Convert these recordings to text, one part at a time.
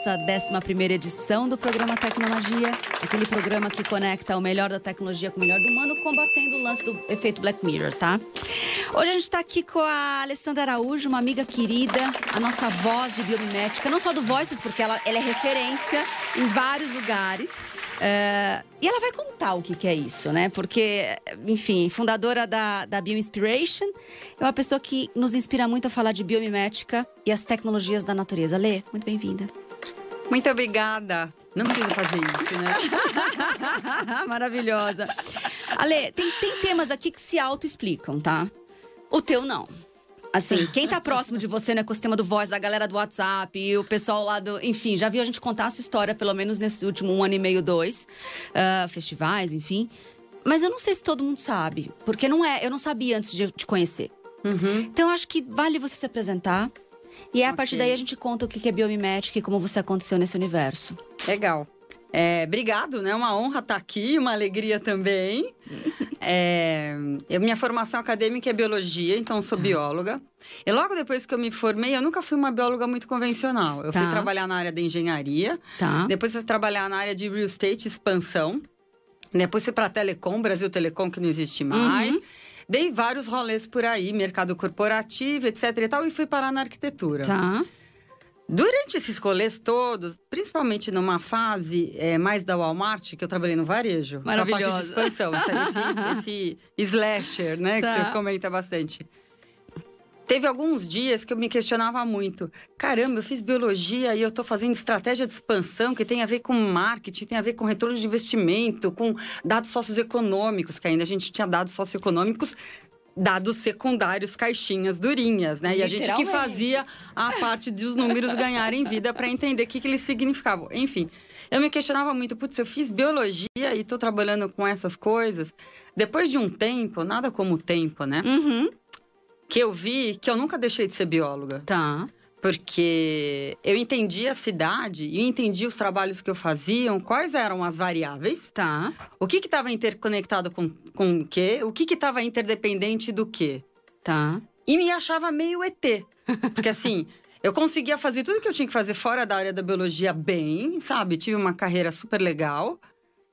nossa 11 edição do programa Tecnologia, aquele programa que conecta o melhor da tecnologia com o melhor do humano, combatendo o lance do efeito Black Mirror, tá? Hoje a gente está aqui com a Alessandra Araújo, uma amiga querida, a nossa voz de biomimética, não só do Voices, porque ela, ela é referência em vários lugares. Uh, e ela vai contar o que, que, é isso, né? Porque, enfim, fundadora da, da Bioinspiration, é uma pessoa que nos inspira muito a falar de biomimética e as tecnologias da natureza. Lê, muito bem-vinda. Muito obrigada. Não precisa fazer isso, né? Maravilhosa. Ale, tem, tem temas aqui que se auto-explicam, tá? O teu não. Assim, quem tá próximo de você no ecossistema do Voz, a galera do WhatsApp e o pessoal lá do. Enfim, já viu a gente contar a sua história, pelo menos nesse último um ano e meio, dois. Uh, festivais, enfim. Mas eu não sei se todo mundo sabe. Porque não é. Eu não sabia antes de te conhecer. Uhum. Então eu acho que vale você se apresentar. E é a partir daí a gente conta o que é biomimética e como você aconteceu nesse universo. Legal. É, obrigado, né? Uma honra estar aqui, uma alegria também. É, eu, minha formação acadêmica é biologia, então sou bióloga. E logo depois que eu me formei, eu nunca fui uma bióloga muito convencional. Eu tá. fui trabalhar na área da engenharia, tá. depois fui trabalhar na área de real estate, expansão. Depois fui para Telecom, Brasil Telecom, que não existe mais. Uhum. Dei vários rolês por aí, mercado corporativo, etc e tal, e fui parar na arquitetura. Tá. Durante esses rolês todos, principalmente numa fase é, mais da Walmart, que eu trabalhei no varejo. Maravilhosa. parte de expansão, esse, esse slasher, né? Tá. Que você comenta bastante. Teve alguns dias que eu me questionava muito. Caramba, eu fiz biologia e eu estou fazendo estratégia de expansão que tem a ver com marketing, tem a ver com retorno de investimento, com dados socioeconômicos, que ainda a gente tinha dados socioeconômicos dados secundários, caixinhas durinhas, né? E a gente que fazia a parte dos números ganharem vida para entender o que, que eles significavam. Enfim, eu me questionava muito, putz, eu fiz biologia e estou trabalhando com essas coisas. Depois de um tempo, nada como o tempo, né? Uhum. Que eu vi que eu nunca deixei de ser bióloga. Tá. Porque eu entendi a cidade e entendi os trabalhos que eu fazia, quais eram as variáveis. Tá. O que estava interconectado com, com o quê? O que estava interdependente do quê? Tá. E me achava meio ET. Porque assim. Eu conseguia fazer tudo que eu tinha que fazer fora da área da biologia bem, sabe? Tive uma carreira super legal.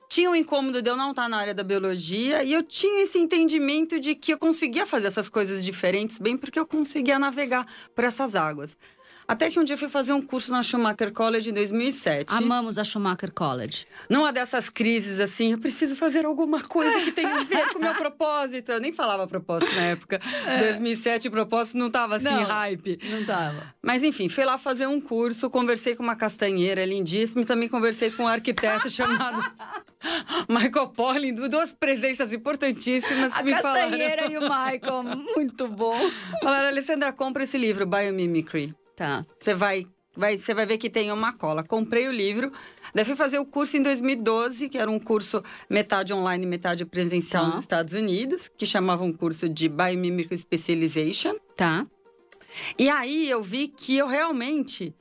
Tinha o um incômodo de eu não estar na área da biologia e eu tinha esse entendimento de que eu conseguia fazer essas coisas diferentes bem porque eu conseguia navegar por essas águas. Até que um dia fui fazer um curso na Schumacher College em 2007. Amamos a Schumacher College. Numa dessas crises, assim, eu preciso fazer alguma coisa que tenha a ver com o meu propósito. Eu nem falava propósito na época. É. 2007, o propósito não tava assim, não, hype. Não tava. Mas enfim, fui lá fazer um curso, conversei com uma castanheira lindíssima e também conversei com um arquiteto chamado Michael Polling, duas presenças importantíssimas que a me falaram. A castanheira e o Michael, muito bom. Falaram, Alessandra, compra esse livro, Biomimicry. Tá. Você vai, vai, você vai ver que tem uma cola. Comprei o livro. Daí fui fazer o curso em 2012, que era um curso metade online, metade presencial tá. nos Estados Unidos, que chamava um curso de Biomimicry Specialization. Tá. E aí eu vi que eu realmente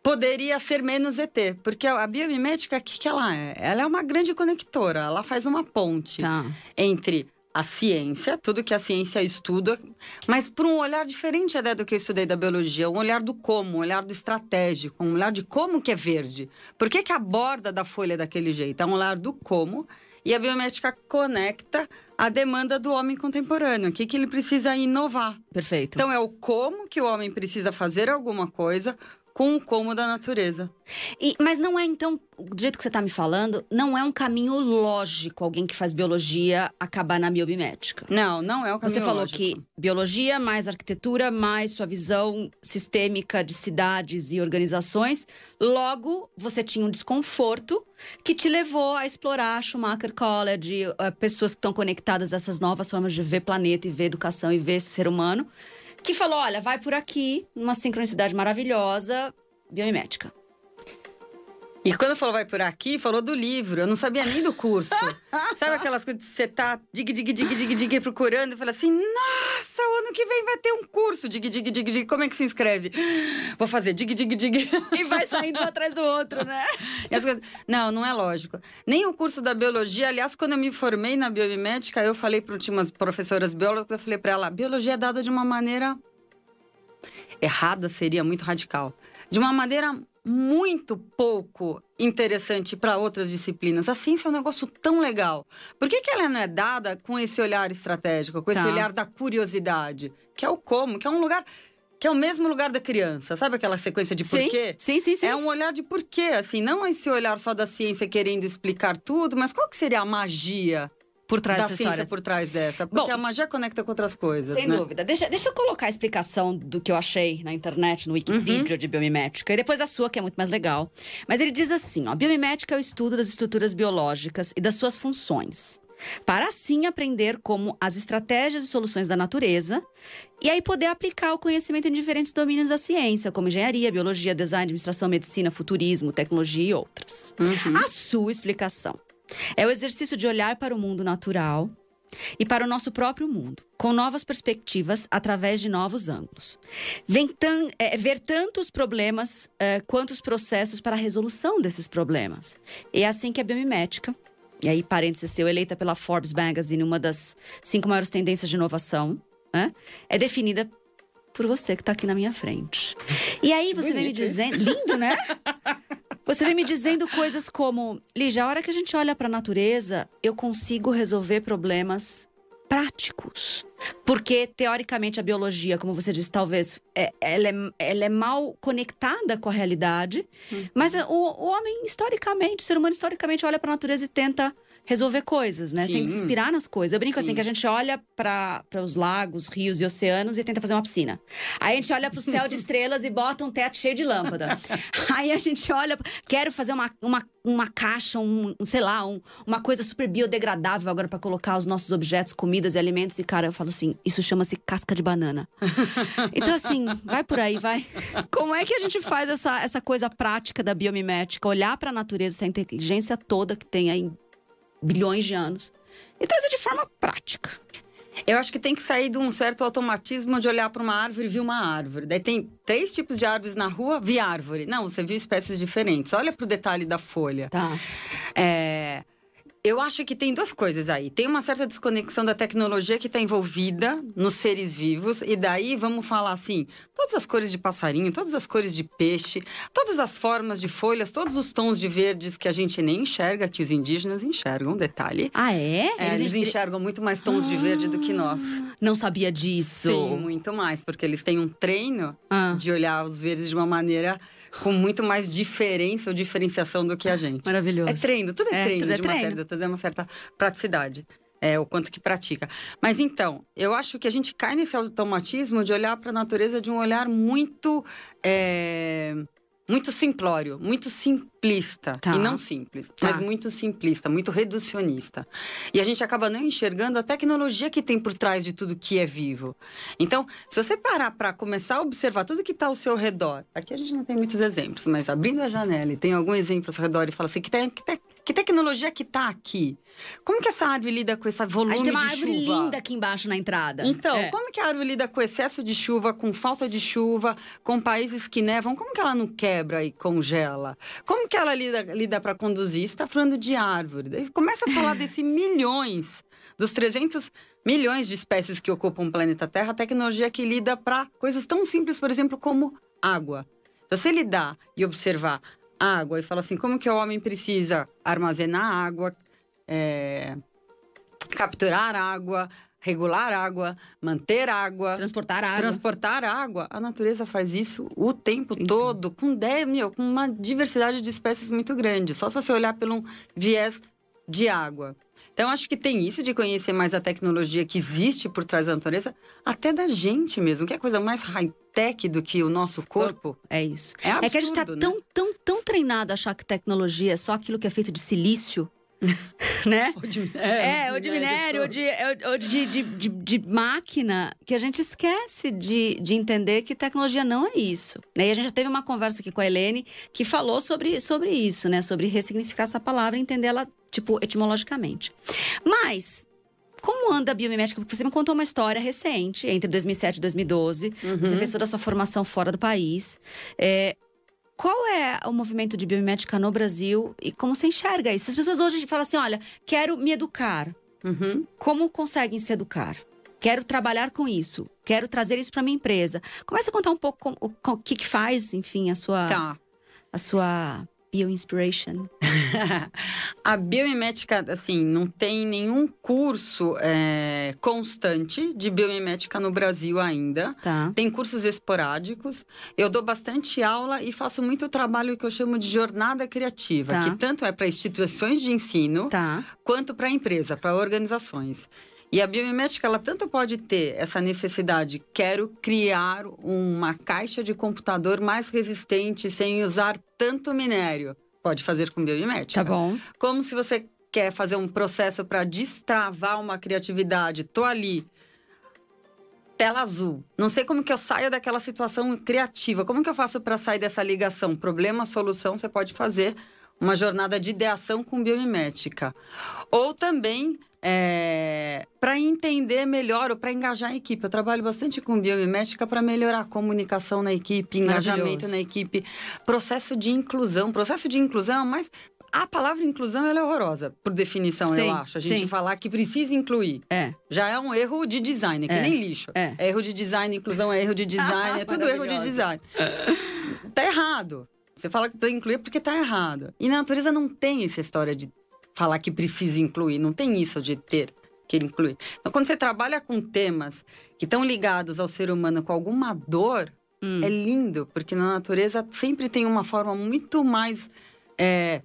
poderia ser menos ET, porque a biomimética, o que, que ela é? Ela é uma grande conectora, ela faz uma ponte tá. entre a ciência, tudo que a ciência estuda, mas por um olhar diferente até do que eu estudei da biologia, um olhar do como, um olhar do estratégico, um olhar de como que é verde. Por que, que a borda da folha é daquele jeito? É um olhar do como e a biométrica conecta a demanda do homem contemporâneo, o que, que ele precisa inovar. Perfeito. Então é o como que o homem precisa fazer alguma coisa, com o como da natureza. E, mas não é, então, do jeito que você está me falando, não é um caminho lógico alguém que faz biologia acabar na biomimética. Não, não é um caminho Você falou lógico. que biologia mais arquitetura mais sua visão sistêmica de cidades e organizações. Logo, você tinha um desconforto que te levou a explorar Schumacher College, eh, pessoas que estão conectadas a essas novas formas de ver planeta e ver educação e ver ser humano que falou: olha, vai por aqui, uma sincronicidade maravilhosa, biomimética. E quando falou vai por aqui, falou do livro. Eu não sabia nem do curso. Sabe aquelas coisas que você tá dig, dig, dig, dig, dig, procurando e fala assim: nossa, o ano que vem vai ter um curso. Dig, dig, dig, dig. Como é que se inscreve? Vou fazer dig, dig, dig. E vai saindo um atrás do outro, né? Coisas... Não, não é lógico. Nem o curso da biologia. Aliás, quando eu me formei na biomimética, eu falei para umas professoras biólogas, eu falei para ela: biologia é dada de uma maneira errada, seria muito radical. De uma maneira muito pouco interessante para outras disciplinas. A ciência é um negócio tão legal. Por que, que ela não é dada com esse olhar estratégico, com esse tá. olhar da curiosidade? Que é o como, que é um lugar que é o mesmo lugar da criança. Sabe aquela sequência de porquê? Sim, sim, sim. É um olhar de porquê, assim, não esse olhar só da ciência querendo explicar tudo, mas qual que seria a magia por trás da dessa ciência história. por trás dessa. Porque Bom, a magia conecta com outras coisas. Sem né? dúvida. Deixa, deixa eu colocar a explicação do que eu achei na internet, no Wikipedia uhum. de biomimética, e depois a sua, que é muito mais legal. Mas ele diz assim: ó, biomimética é o estudo das estruturas biológicas e das suas funções. Para assim aprender como as estratégias e soluções da natureza e aí poder aplicar o conhecimento em diferentes domínios da ciência, como engenharia, biologia, design, administração, medicina, futurismo, tecnologia e outras. Uhum. A sua explicação é o exercício de olhar para o mundo natural e para o nosso próprio mundo, com novas perspectivas através de novos ângulos. Tan, é, ver tanto os problemas é, quanto os processos para a resolução desses problemas. É assim que a biomimética, e aí parênteses seu, eleita pela Forbes Magazine, uma das cinco maiores tendências de inovação, né, é definida por você que está aqui na minha frente. E aí você Bonito, vem me dizendo. Lindo, né? Você vem me dizendo coisas como: Lígia, a hora que a gente olha para a natureza, eu consigo resolver problemas práticos. Porque, teoricamente, a biologia, como você disse, talvez é, ela, é, ela é mal conectada com a realidade. Uhum. Mas o, o homem, historicamente, o ser humano, historicamente, olha para a natureza e tenta resolver coisas, né? Sim. Sem se inspirar nas coisas. Eu brinco Sim. assim, que a gente olha para os lagos, rios e oceanos e tenta fazer uma piscina. Aí a gente olha para o céu de estrelas e bota um teto cheio de lâmpada. Aí a gente olha, quero fazer uma, uma, uma caixa, um, sei lá, um, uma coisa super biodegradável agora para colocar os nossos objetos, comidas e alimentos. E, cara, eu falo assim, isso chama-se casca de banana. então, assim, vai por aí, vai. Como é que a gente faz essa, essa coisa prática da biomimética? Olhar para a natureza, essa inteligência toda que tem aí bilhões de anos, e trazer de forma prática. Eu acho que tem que sair de um certo automatismo de olhar para uma árvore e ver uma árvore. Daí tem três tipos de árvores na rua, vi árvore. Não, você viu espécies diferentes. Olha para o detalhe da folha. Tá. É... Eu acho que tem duas coisas aí. Tem uma certa desconexão da tecnologia que está envolvida nos seres vivos. E daí vamos falar assim: todas as cores de passarinho, todas as cores de peixe, todas as formas de folhas, todos os tons de verdes que a gente nem enxerga, que os indígenas enxergam, detalhe. Ah, é? é eles, eles enxergam muito mais tons ah, de verde do que nós. Não sabia disso. Sim, muito mais, porque eles têm um treino ah. de olhar os verdes de uma maneira com muito mais diferença ou diferenciação do que a gente. Maravilhoso. É treino, tudo é, é treino, tudo é de uma treino. certa, tudo é uma certa praticidade. É, o quanto que pratica. Mas então, eu acho que a gente cai nesse automatismo de olhar para a natureza de um olhar muito. É muito simplório, muito simplista. Tá. E não simples, tá. mas muito simplista, muito reducionista. E a gente acaba não enxergando a tecnologia que tem por trás de tudo que é vivo. Então, se você parar para começar a observar tudo que está ao seu redor, aqui a gente não tem muitos exemplos, mas abrindo a janela e tem algum exemplo ao seu redor e fala assim: que, te, que, te, que tecnologia que está aqui? Como que essa árvore lida com esse volume de chuva? A gente tem uma árvore linda aqui embaixo na entrada. Então, é. como que a árvore lida com excesso de chuva, com falta de chuva, com países que nevam? Como que ela não quebra e congela? Como que ela lida, lida para conduzir? Está falando de árvore. Começa a falar desse milhões, dos 300 milhões de espécies que ocupam o planeta Terra, a tecnologia que lida para coisas tão simples, por exemplo, como água. Se você lidar e observar água e falar assim, como que o homem precisa armazenar água, é, capturar água, regular água, manter água, transportar água. Transportar água. A natureza faz isso o tempo então. todo, com, de, meu, com uma diversidade de espécies muito grande. Só se você olhar pelo viés de água. Então, acho que tem isso de conhecer mais a tecnologia que existe por trás da natureza, até da gente mesmo, que é coisa mais high-tech do que o nosso corpo. É isso. É, absurdo, é que a gente está né? tão, tão, tão treinado a achar que tecnologia é só aquilo que é feito de silício né? Ou de, é, é ou de minério, ou, de, ou de, de, de, de, máquina, que a gente esquece de, de entender que tecnologia não é isso. Né? E a gente já teve uma conversa aqui com a Helene que falou sobre, sobre isso, né? Sobre ressignificar essa palavra e entender ela, tipo, etimologicamente. Mas, como anda a biomimética? Porque você me contou uma história recente, entre 2007 e 2012. Uhum. Você fez toda a sua formação fora do país. É, qual é o movimento de biomimética no Brasil e como você enxerga isso? As pessoas hoje falam assim: olha, quero me educar. Uhum. Como conseguem se educar? Quero trabalhar com isso. Quero trazer isso para minha empresa. Comece a contar um pouco com, o, com, o que, que faz, enfim, a sua. Tá. a sua Bioinspiration? a biomimética, assim, não tem nenhum curso é, constante de biomimética no Brasil ainda. Tá. Tem cursos esporádicos. Eu dou bastante aula e faço muito trabalho que eu chamo de jornada criativa, tá. que tanto é para instituições de ensino tá. quanto para empresa, para organizações. E a biomimética, ela tanto pode ter essa necessidade, quero criar uma caixa de computador mais resistente sem usar tanto minério. Pode fazer com biomimética. Tá bom. Como se você quer fazer um processo para destravar uma criatividade, tô ali, tela azul. Não sei como que eu saio daquela situação criativa. Como que eu faço para sair dessa ligação? Problema, solução, você pode fazer uma jornada de ideação com biomimética. Ou também é, para entender melhor ou para engajar a equipe. Eu trabalho bastante com biomimética para melhorar a comunicação na equipe, engajamento na equipe, processo de inclusão. Processo de inclusão, mas a palavra inclusão é horrorosa, por definição, sim, eu acho. A gente sim. falar que precisa incluir. É. Já é um erro de design, é que é. nem lixo. É. é. erro de design, inclusão é erro de design, é tudo erro de design. tá errado. Você fala que incluir porque tá errado. E na natureza não tem essa história de falar que precisa incluir, não tem isso de ter que incluir. Então, quando você trabalha com temas que estão ligados ao ser humano com alguma dor, hum. é lindo, porque na natureza sempre tem uma forma muito mais. É,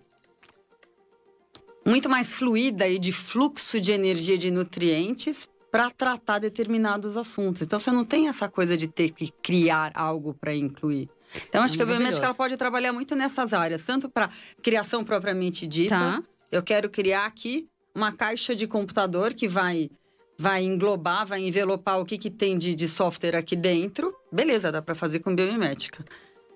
muito mais fluida e de fluxo de energia de nutrientes para tratar determinados assuntos. Então você não tem essa coisa de ter que criar algo para incluir. Então acho que a biomédica ela pode trabalhar muito nessas áreas, tanto para criação propriamente dita, tá. Eu quero criar aqui uma caixa de computador que vai vai englobar, vai envelopar o que, que tem de, de software aqui dentro. Beleza, dá para fazer com biomimética.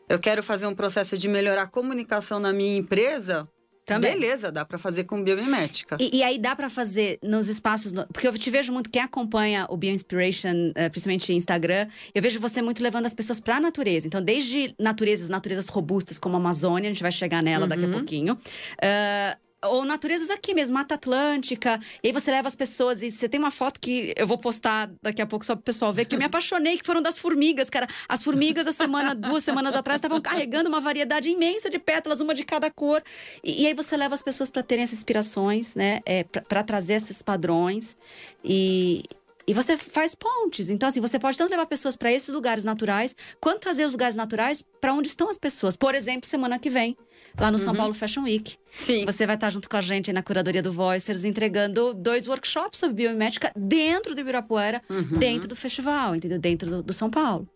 Eu quero fazer um processo de melhorar a comunicação na minha empresa. Também. Beleza, dá para fazer com biomimética. E, e aí dá para fazer nos espaços. No... Porque eu te vejo muito, quem acompanha o Bioinspiration, uh, principalmente Instagram, eu vejo você muito levando as pessoas para a natureza. Então, desde naturezas, naturezas robustas como a Amazônia, a gente vai chegar nela uhum. daqui a uhum. pouquinho. Uh, ou naturezas aqui mesmo, Mata Atlântica. E aí você leva as pessoas e você tem uma foto que eu vou postar daqui a pouco só para o pessoal ver que eu me apaixonei, que foram das formigas, cara. As formigas, a semana, duas semanas atrás, estavam carregando uma variedade imensa de pétalas, uma de cada cor. E, e aí você leva as pessoas para terem essas inspirações, né? É, para trazer esses padrões. E, e você faz pontes. Então, assim, você pode tanto levar pessoas para esses lugares naturais, quanto trazer os lugares naturais para onde estão as pessoas. Por exemplo, semana que vem, lá no São uhum. Paulo Fashion Week. Sim. Você vai estar junto com a gente na curadoria do Voicers, entregando dois workshops sobre biomimética dentro do Ibirapuera, uhum. dentro do festival, entendeu? Dentro do, do São Paulo.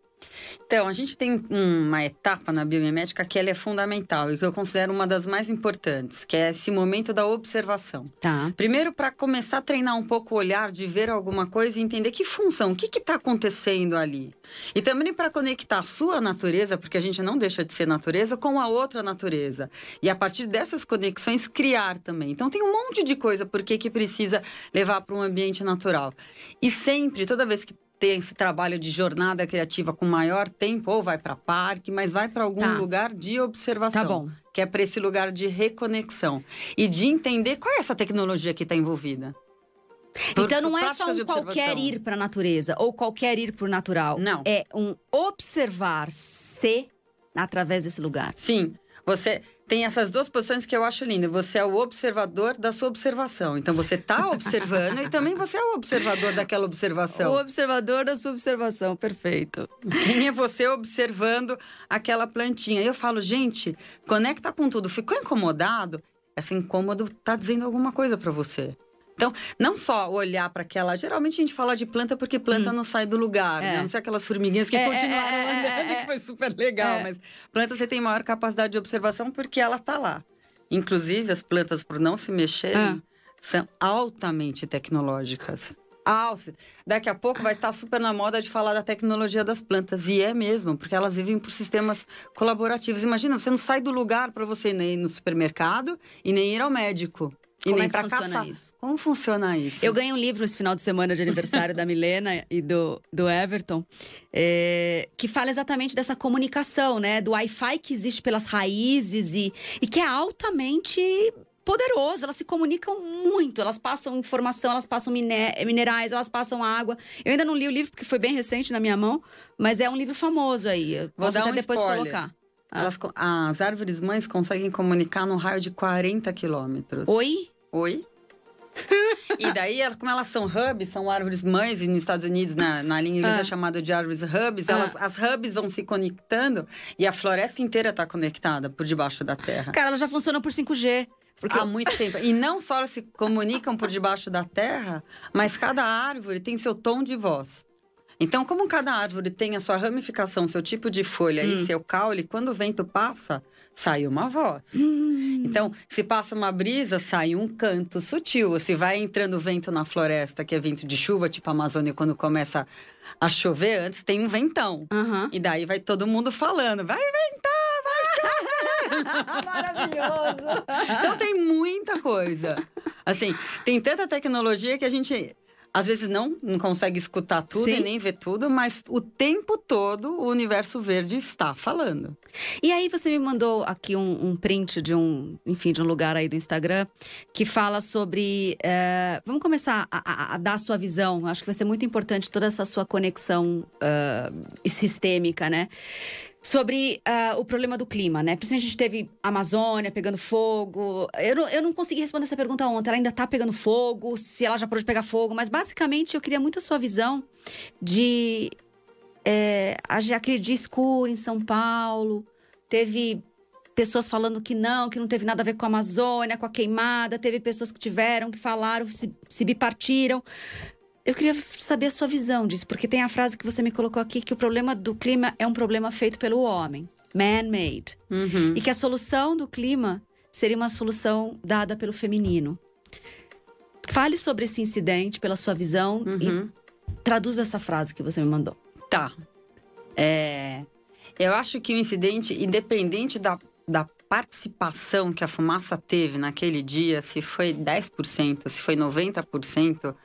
Então, a gente tem uma etapa na biomimética que ela é fundamental e que eu considero uma das mais importantes, que é esse momento da observação. Tá. Primeiro, para começar a treinar um pouco o olhar de ver alguma coisa e entender que função, o que está acontecendo ali. E também para conectar a sua natureza, porque a gente não deixa de ser natureza, com a outra natureza. E a partir dessas conexões, criar também. Então, tem um monte de coisa por que precisa levar para um ambiente natural. E sempre, toda vez que ter esse trabalho de jornada criativa com maior tempo, ou vai para parque, mas vai para algum tá. lugar de observação. Tá bom. Que é para esse lugar de reconexão. E de entender qual é essa tecnologia que está envolvida. Por, então não é só um qualquer ir para a natureza ou qualquer ir para o natural. Não. É um observar-se através desse lugar. Sim. Você tem essas duas posições que eu acho linda. Você é o observador da sua observação. Então você está observando e também você é o observador daquela observação. O observador da sua observação, perfeito. Quem é você observando aquela plantinha? Eu falo, gente, conecta com tudo. Ficou incomodado? Esse incômodo está dizendo alguma coisa para você. Então, não só olhar para aquela. Geralmente a gente fala de planta porque planta hum. não sai do lugar, né? é. né? Não sei aquelas formiguinhas que é, é continuaram é, é, andando, que foi super legal. Mas planta você tem maior capacidade de observação porque ela está lá. Inclusive, as plantas, por não se mexerem, ah. são altamente tecnológicas. Alce. Daqui a pouco vai estar super na moda de falar da tecnologia das plantas. E é mesmo, porque elas vivem por sistemas colaborativos. Imagina, você não sai do lugar para você nem ir no supermercado e nem ir ao médico. E Como nem é funciona caçar. isso? Como funciona isso? Eu ganhei um livro esse final de semana de aniversário da Milena e do, do Everton, é, que fala exatamente dessa comunicação, né? Do Wi-Fi que existe pelas raízes e, e que é altamente poderoso, elas se comunicam muito, elas passam informação, elas passam minerais, elas passam água. Eu ainda não li o livro porque foi bem recente na minha mão, mas é um livro famoso aí. Vou Posso até um depois spoiler. colocar. Ah. Elas, as árvores mães conseguem comunicar num raio de 40 quilômetros. Oi? Oi? e daí, como elas são hubs, são árvores mães, e nos Estados Unidos, na, na linha inglesa, ah. é chamada de árvores hubs, ah. elas, as hubs vão se conectando e a floresta inteira está conectada por debaixo da terra. Cara, elas já funcionam por 5G. Porque... Há muito tempo. E não só elas se comunicam por debaixo da terra, mas cada árvore tem seu tom de voz. Então, como cada árvore tem a sua ramificação, seu tipo de folha hum. e seu caule, quando o vento passa, sai uma voz. Hum. Então, se passa uma brisa, sai um canto sutil. Se vai entrando vento na floresta, que é vento de chuva, tipo a Amazônia, quando começa a chover, antes tem um ventão. Uhum. E daí vai todo mundo falando: vai ventar, vai chover. Maravilhoso! Então tem muita coisa. Assim, tem tanta tecnologia que a gente às vezes não, não consegue escutar tudo Sim. e nem ver tudo, mas o tempo todo o universo verde está falando. E aí você me mandou aqui um, um print de um, enfim, de um lugar aí do Instagram que fala sobre. É, vamos começar a, a, a, dar a sua visão. Acho que vai ser muito importante toda essa sua conexão uh, sistêmica, né? Sobre uh, o problema do clima, né? Principalmente a gente teve Amazônia pegando fogo. Eu não, eu não consegui responder essa pergunta ontem. Ela ainda está pegando fogo, se ela já parou de pegar fogo. Mas basicamente eu queria muito a sua visão de é, aquele dia escuro em São Paulo. Teve pessoas falando que não, que não teve nada a ver com a Amazônia, com a queimada. Teve pessoas que tiveram, que falaram, se, se bipartiram. Eu queria saber a sua visão disso, porque tem a frase que você me colocou aqui que o problema do clima é um problema feito pelo homem, man-made, uhum. e que a solução do clima seria uma solução dada pelo feminino. Fale sobre esse incidente pela sua visão uhum. e traduza essa frase que você me mandou. Tá. É, eu acho que o incidente, independente da, da participação que a fumaça teve naquele dia, se foi 10%, se foi 90%,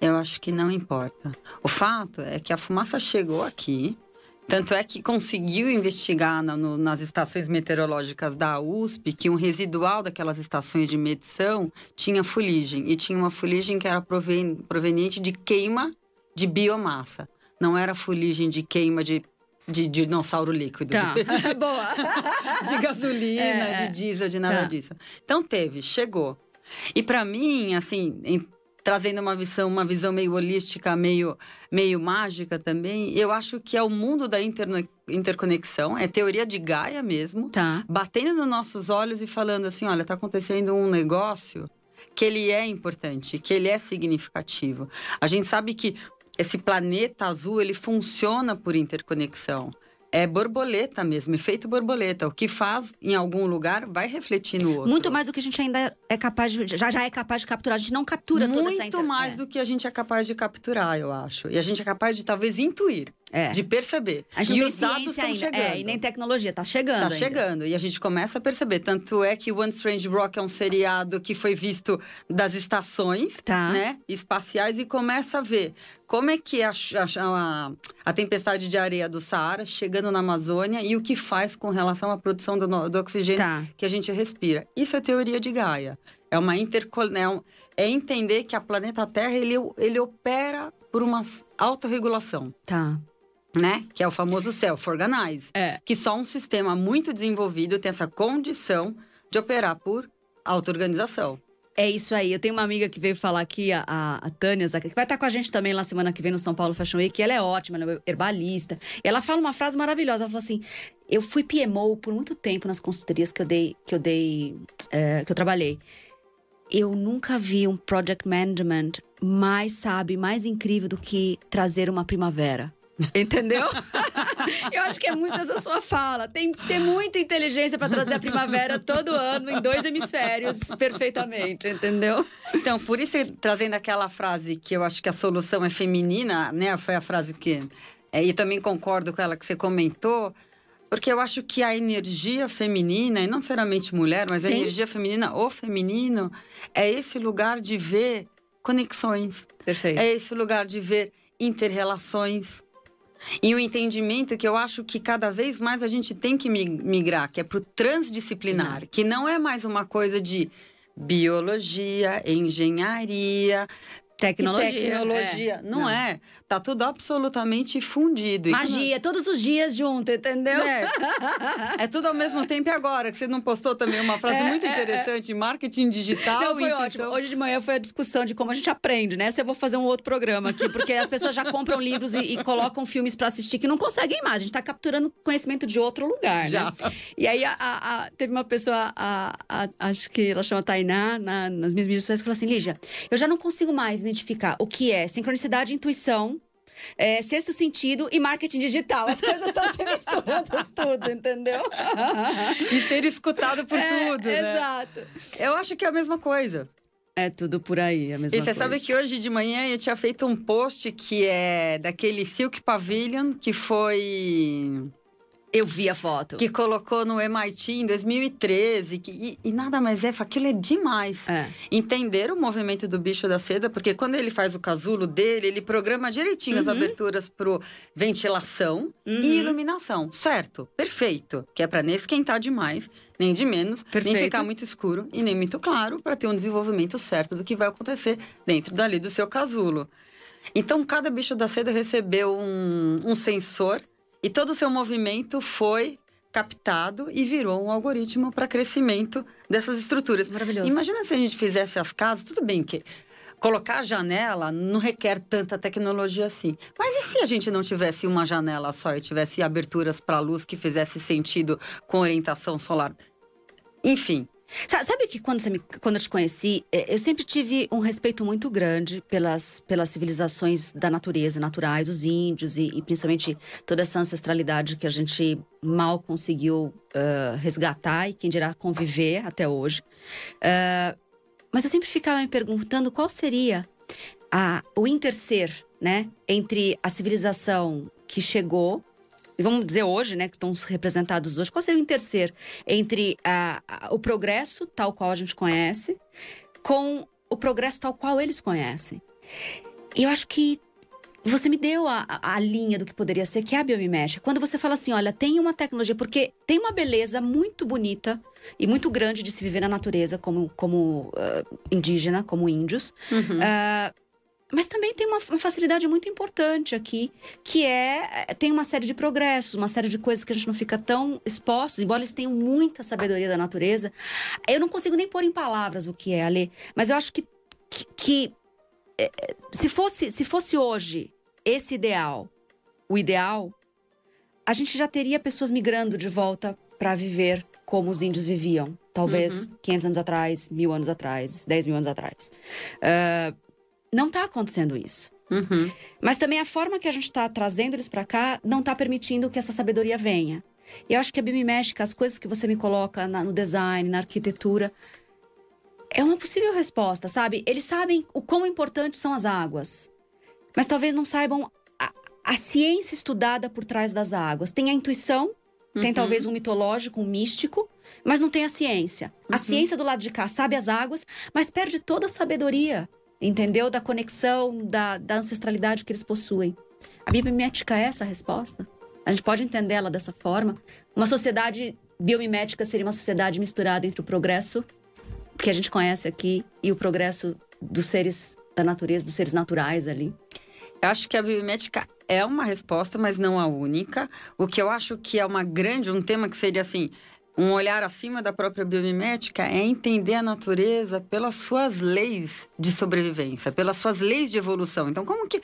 eu acho que não importa. O fato é que a fumaça chegou aqui, tanto é que conseguiu investigar na, no, nas estações meteorológicas da USP que um residual daquelas estações de medição tinha fuligem. E tinha uma fuligem que era proveniente de queima de biomassa. Não era fuligem de queima de de, dinossauro líquido. Tá. Boa. de gasolina, é, de diesel, de nada tá. disso. Então teve, chegou. E para mim, assim, trazendo uma visão, uma visão meio holística, meio, meio mágica também. Eu acho que é o mundo da interconexão, é teoria de Gaia mesmo, tá. batendo nos nossos olhos e falando assim, olha, está acontecendo um negócio que ele é importante, que ele é significativo. A gente sabe que esse planeta azul, ele funciona por interconexão é borboleta mesmo, efeito borboleta. O que faz em algum lugar vai refletir no outro. Muito mais do que a gente ainda é capaz de, já, já é capaz de capturar. A gente não captura Muito toda essa Muito mais é. do que a gente é capaz de capturar, eu acho. E a gente é capaz de talvez intuir. É. De perceber. A gente e os dados estão chegando. É, e nem tecnologia, tá chegando. Tá ainda. chegando. E a gente começa a perceber. Tanto é que One Strange Rock é um seriado que foi visto das estações tá. né, espaciais e começa a ver como é que é a, a, a, tempestade de areia do Saara chegando na Amazônia e o que faz com relação à produção do, do oxigênio tá. que a gente respira. Isso é teoria de Gaia. É uma interconexão. É entender que a planeta Terra ele, ele opera por uma autorregulação. Tá né? Que é o famoso self-organize. É. Que só um sistema muito desenvolvido tem essa condição de operar por auto-organização. É isso aí. Eu tenho uma amiga que veio falar aqui, a, a Tânia, que vai estar com a gente também lá semana que vem no São Paulo Fashion Week. Ela é ótima, ela é herbalista. Ela fala uma frase maravilhosa. Ela fala assim: Eu fui PMO por muito tempo nas consultorias que eu dei, que eu dei, é, que eu trabalhei. Eu nunca vi um project management mais sabe, mais incrível do que trazer uma primavera. Entendeu? Eu acho que é muito essa sua fala. Tem que ter muita inteligência para trazer a primavera todo ano em dois hemisférios perfeitamente, entendeu? Então, por isso, trazendo aquela frase que eu acho que a solução é feminina, né? Foi a frase que. É, e também concordo com ela que você comentou. Porque eu acho que a energia feminina, e não necessariamente mulher, mas Sim. a energia feminina ou feminino, é esse lugar de ver conexões. Perfeito. É esse lugar de ver interrelações. E o entendimento que eu acho que cada vez mais a gente tem que migrar, que é para o transdisciplinar, que não é mais uma coisa de biologia, engenharia, Tecnologia. tecnologia. É. Não, não, é. Tá tudo absolutamente fundido. Magia, quando... todos os dias junto, entendeu? É. é tudo ao mesmo tempo e agora, que você não postou também uma frase é, muito é, é. interessante, marketing digital. Não, foi ótimo. Hoje de manhã foi a discussão de como a gente aprende, né? Se eu vou fazer um outro programa aqui, porque as pessoas já compram livros e, e colocam filmes para assistir que não conseguem mais. A gente tá capturando conhecimento de outro lugar, né? já. né? E aí a, a, a, teve uma pessoa, acho que ela chama Tainá, na, nas minhas mídias sociais, que falou assim: Lígia, eu já não consigo mais identificar o que é sincronicidade, intuição, é, sexto sentido e marketing digital. As coisas estão se misturando tudo, entendeu? e ser escutado por é, tudo, né? Exato. Eu acho que é a mesma coisa. É tudo por aí, a mesma E você coisa. sabe que hoje de manhã eu tinha feito um post que é daquele Silk Pavilion, que foi eu vi a foto. Que colocou no MIT em 2013. Que, e, e nada mais é, aquilo é demais. É. Entender o movimento do bicho da seda, porque quando ele faz o casulo dele, ele programa direitinho uhum. as aberturas pro ventilação uhum. e iluminação. Certo, perfeito. Que é para nem esquentar demais, nem de menos, perfeito. nem ficar muito escuro e nem muito claro, para ter um desenvolvimento certo do que vai acontecer dentro dali do seu casulo. Então, cada bicho da seda recebeu um, um sensor e todo o seu movimento foi captado e virou um algoritmo para crescimento dessas estruturas. Maravilhoso. Imagina se a gente fizesse as casas, tudo bem que colocar a janela não requer tanta tecnologia assim. Mas e se a gente não tivesse uma janela só e tivesse aberturas para luz que fizesse sentido com orientação solar? Enfim, Sabe que quando, me, quando eu te conheci, é, eu sempre tive um respeito muito grande pelas, pelas civilizações da natureza, naturais, os índios e, e principalmente toda essa ancestralidade que a gente mal conseguiu uh, resgatar e quem dirá conviver até hoje. Uh, mas eu sempre ficava me perguntando qual seria a, o interser, né, entre a civilização que chegou e vamos dizer hoje, né, que estão representados hoje, qual seria o intercer entre a, a, o progresso tal qual a gente conhece com o progresso tal qual eles conhecem? E eu acho que você me deu a, a, linha do que poderia ser, que é a biomimética. Quando você fala assim, olha, tem uma tecnologia, porque tem uma beleza muito bonita e muito grande de se viver na natureza como, como uh, indígena, como índios. Uhum. Uh, mas também tem uma facilidade muito importante aqui, que é tem uma série de progressos, uma série de coisas que a gente não fica tão expostos, embora eles tenham muita sabedoria da natureza. Eu não consigo nem pôr em palavras o que é ali, mas eu acho que, que, que é, se fosse se fosse hoje esse ideal, o ideal, a gente já teria pessoas migrando de volta para viver como os índios viviam. Talvez uhum. 500 anos atrás, mil anos atrás, 10 mil anos atrás. Uh, não está acontecendo isso. Uhum. Mas também a forma que a gente está trazendo eles para cá não está permitindo que essa sabedoria venha. E eu acho que a biomimética, as coisas que você me coloca na, no design, na arquitetura, é uma possível resposta, sabe? Eles sabem o quão importantes são as águas, mas talvez não saibam a, a ciência estudada por trás das águas. Tem a intuição, uhum. tem talvez um mitológico, um místico, mas não tem a ciência. Uhum. A ciência do lado de cá sabe as águas, mas perde toda a sabedoria entendeu? Da conexão, da, da ancestralidade que eles possuem. A biomimética é essa resposta? A gente pode entender ela dessa forma? Uma sociedade biomimética seria uma sociedade misturada entre o progresso que a gente conhece aqui e o progresso dos seres da natureza, dos seres naturais ali. Eu acho que a biomimética é uma resposta, mas não a única. O que eu acho que é uma grande, um tema que seria assim, um olhar acima da própria biomimética é entender a natureza pelas suas leis de sobrevivência, pelas suas leis de evolução. Então, como que,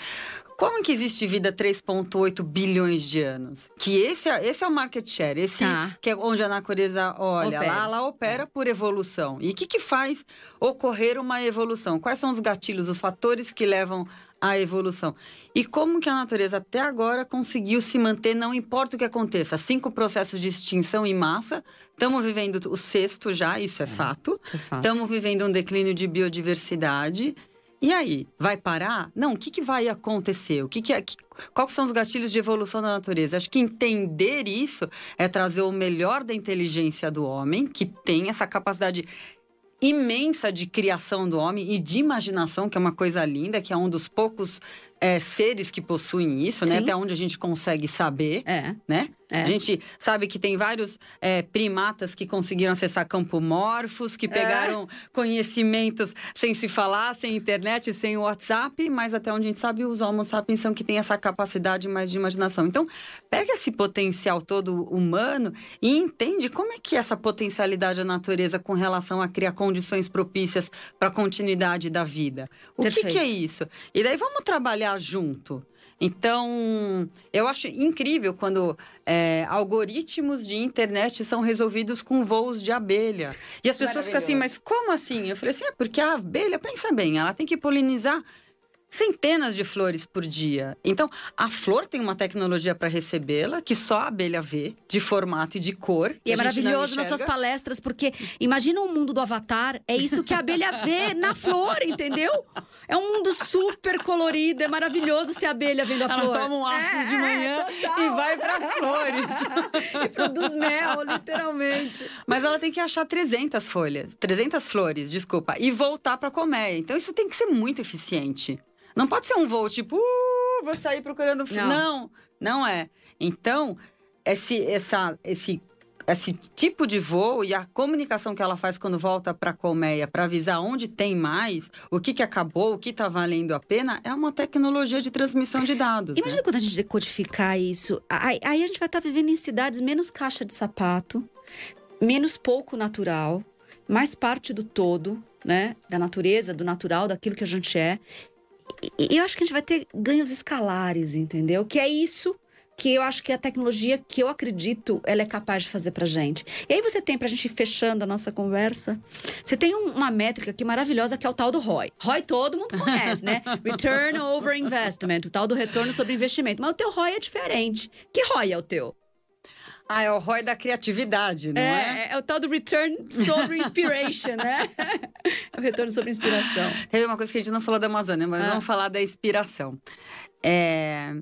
como que existe vida 3,8 bilhões de anos? Que esse é, esse é o market share, esse tá. que é onde a natureza olha, opera. lá ela opera é. por evolução. E o que, que faz ocorrer uma evolução? Quais são os gatilhos, os fatores que levam à evolução? E como que a natureza até agora conseguiu se manter, não importa o que aconteça. Cinco processos de extinção em massa, estamos vivendo o sexto já, isso é, é fato. Estamos é vivendo um declínio de biodiversidade. E aí, vai parar? Não, o que, que vai acontecer? O que, que é, que, quais são os gatilhos de evolução da natureza? Acho que entender isso é trazer o melhor da inteligência do homem, que tem essa capacidade imensa de criação do homem e de imaginação, que é uma coisa linda, que é um dos poucos é, seres que possuem isso, né? Até onde a gente consegue saber, é. né? É. A gente sabe que tem vários é, primatas que conseguiram acessar campomorfos, que é. pegaram conhecimentos sem se falar, sem internet, sem WhatsApp, mas até onde a gente sabe, os Homo sapiens são que têm essa capacidade mais de imaginação. Então, pega esse potencial todo humano e entende como é que é essa potencialidade da natureza com relação a criar condições propícias para a continuidade da vida. O que, que é isso? E daí vamos trabalhar junto. Então, eu acho incrível quando é, algoritmos de internet são resolvidos com voos de abelha. E as pessoas ficam assim, mas como assim? Eu falei assim, é porque a abelha, pensa bem, ela tem que polinizar centenas de flores por dia. Então, a flor tem uma tecnologia para recebê-la que só a abelha vê, de formato e de cor. E é maravilhoso nas suas palestras, porque imagina o mundo do avatar, é isso que a abelha vê na flor, entendeu? É um mundo super colorido, é maravilhoso ser abelha vendo a Ela flor. Ela toma um ácido é, de manhã é, e vai para as flores. e produz mel, literalmente. Mas ela tem que achar 300 folhas, 300 flores, desculpa, e voltar para colmeia. Então isso tem que ser muito eficiente. Não pode ser um voo tipo, uh, vou sair procurando. Não, não, não é. Então, esse, essa, esse esse tipo de voo e a comunicação que ela faz quando volta para a colmeia para avisar onde tem mais, o que, que acabou, o que está valendo a pena, é uma tecnologia de transmissão de dados. Né? Imagina né? quando a gente decodificar isso. Aí, aí a gente vai estar tá vivendo em cidades menos caixa de sapato, menos pouco natural, mais parte do todo, né? Da natureza, do natural, daquilo que a gente é. E eu acho que a gente vai ter ganhos escalares, entendeu? Que é isso que eu acho que a tecnologia que eu acredito ela é capaz de fazer pra gente. E aí você tem, pra gente ir fechando a nossa conversa, você tem um, uma métrica aqui maravilhosa que é o tal do ROI. ROI todo mundo conhece, né? Return over investment, o tal do retorno sobre investimento. Mas o teu ROI é diferente. Que ROI é o teu? Ah, é o ROI da criatividade, não é? É, é o tal do return sobre inspiration, né? É o retorno sobre inspiração. Teve uma coisa que a gente não falou da Amazônia, mas ah. vamos falar da inspiração. É,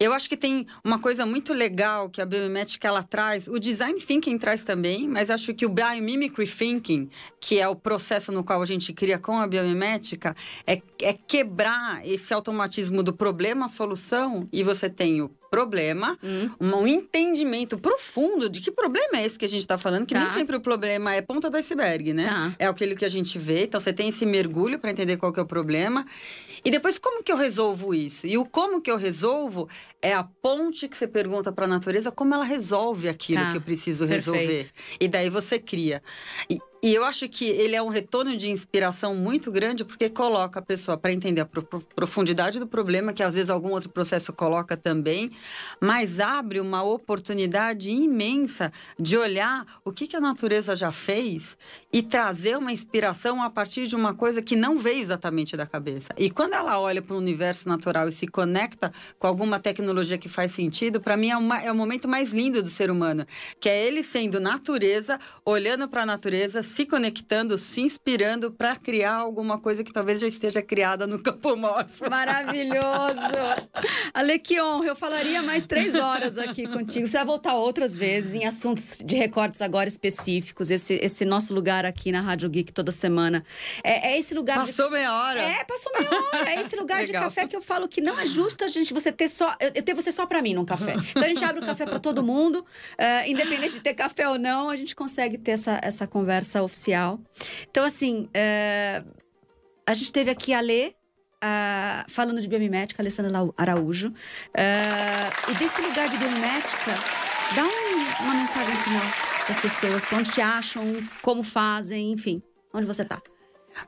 eu acho que tem uma coisa muito legal que a biomimética ela traz, o design thinking traz também, mas acho que o biomimicry thinking, que é o processo no qual a gente cria com a biomimética, é, é quebrar esse automatismo do problema-solução e você tem o problema, hum. um entendimento profundo de que problema é esse que a gente está falando, que tá. nem sempre o problema é ponta do iceberg, né? Tá. É aquilo que a gente vê. Então você tem esse mergulho para entender qual que é o problema. E depois como que eu resolvo isso? E o como que eu resolvo é a ponte que você pergunta para a natureza como ela resolve aquilo tá. que eu preciso resolver. Perfeito. E daí você cria. E, e eu acho que ele é um retorno de inspiração muito grande porque coloca a pessoa para entender a pro profundidade do problema, que às vezes algum outro processo coloca também, mas abre uma oportunidade imensa de olhar o que, que a natureza já fez e trazer uma inspiração a partir de uma coisa que não veio exatamente da cabeça. E quando ela olha para o universo natural e se conecta com alguma tecnologia que faz sentido, para mim é, uma, é o momento mais lindo do ser humano, que é ele sendo natureza, olhando para a natureza se conectando, se inspirando para criar alguma coisa que talvez já esteja criada no campo morfo. Maravilhoso! Ale, que honra! Eu falaria mais três horas aqui contigo. Você vai voltar outras vezes em assuntos de recortes agora específicos. Esse, esse nosso lugar aqui na Rádio Geek toda semana. É, é esse lugar. Passou de... meia hora. É, passou meia hora. É esse lugar de café que eu falo que não é justo a gente você ter só. Eu, eu ter você só para mim num café. Então a gente abre o café para todo mundo, uh, independente de ter café ou não, a gente consegue ter essa, essa conversa oficial. Então, assim, é, a gente teve aqui a Lê, uh, falando de biomimética, Alessandra Araújo. Uh, e desse lugar de biomimética, dá um, uma mensagem final para as pessoas, para onde te acham, como fazem, enfim, onde você está.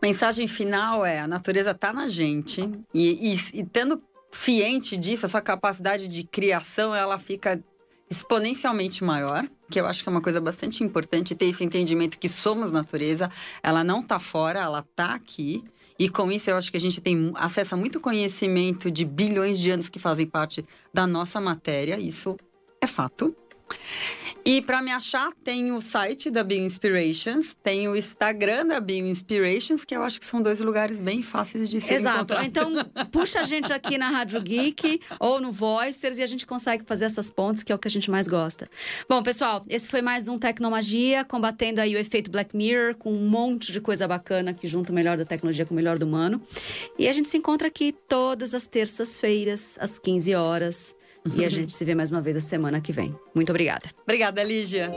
Mensagem final é: a natureza está na gente e, e, e tendo ciente disso, a sua capacidade de criação ela fica exponencialmente maior, que eu acho que é uma coisa bastante importante ter esse entendimento que somos natureza, ela não está fora, ela está aqui. E com isso eu acho que a gente tem acesso a muito conhecimento de bilhões de anos que fazem parte da nossa matéria, isso é fato. E para me achar, tem o site da Bio Inspirations, tem o Instagram da Bio Inspirations, que eu acho que são dois lugares bem fáceis de se Exato. encontrar. Então, puxa a gente aqui na Rádio Geek ou no Voicers e a gente consegue fazer essas pontes, que é o que a gente mais gosta. Bom, pessoal, esse foi mais um Tecnomagia, combatendo aí o efeito Black Mirror, com um monte de coisa bacana que junta o melhor da tecnologia com o melhor do humano. E a gente se encontra aqui todas as terças-feiras, às 15 horas. E a gente se vê mais uma vez a semana que vem. Muito obrigada. Obrigada, Lígia.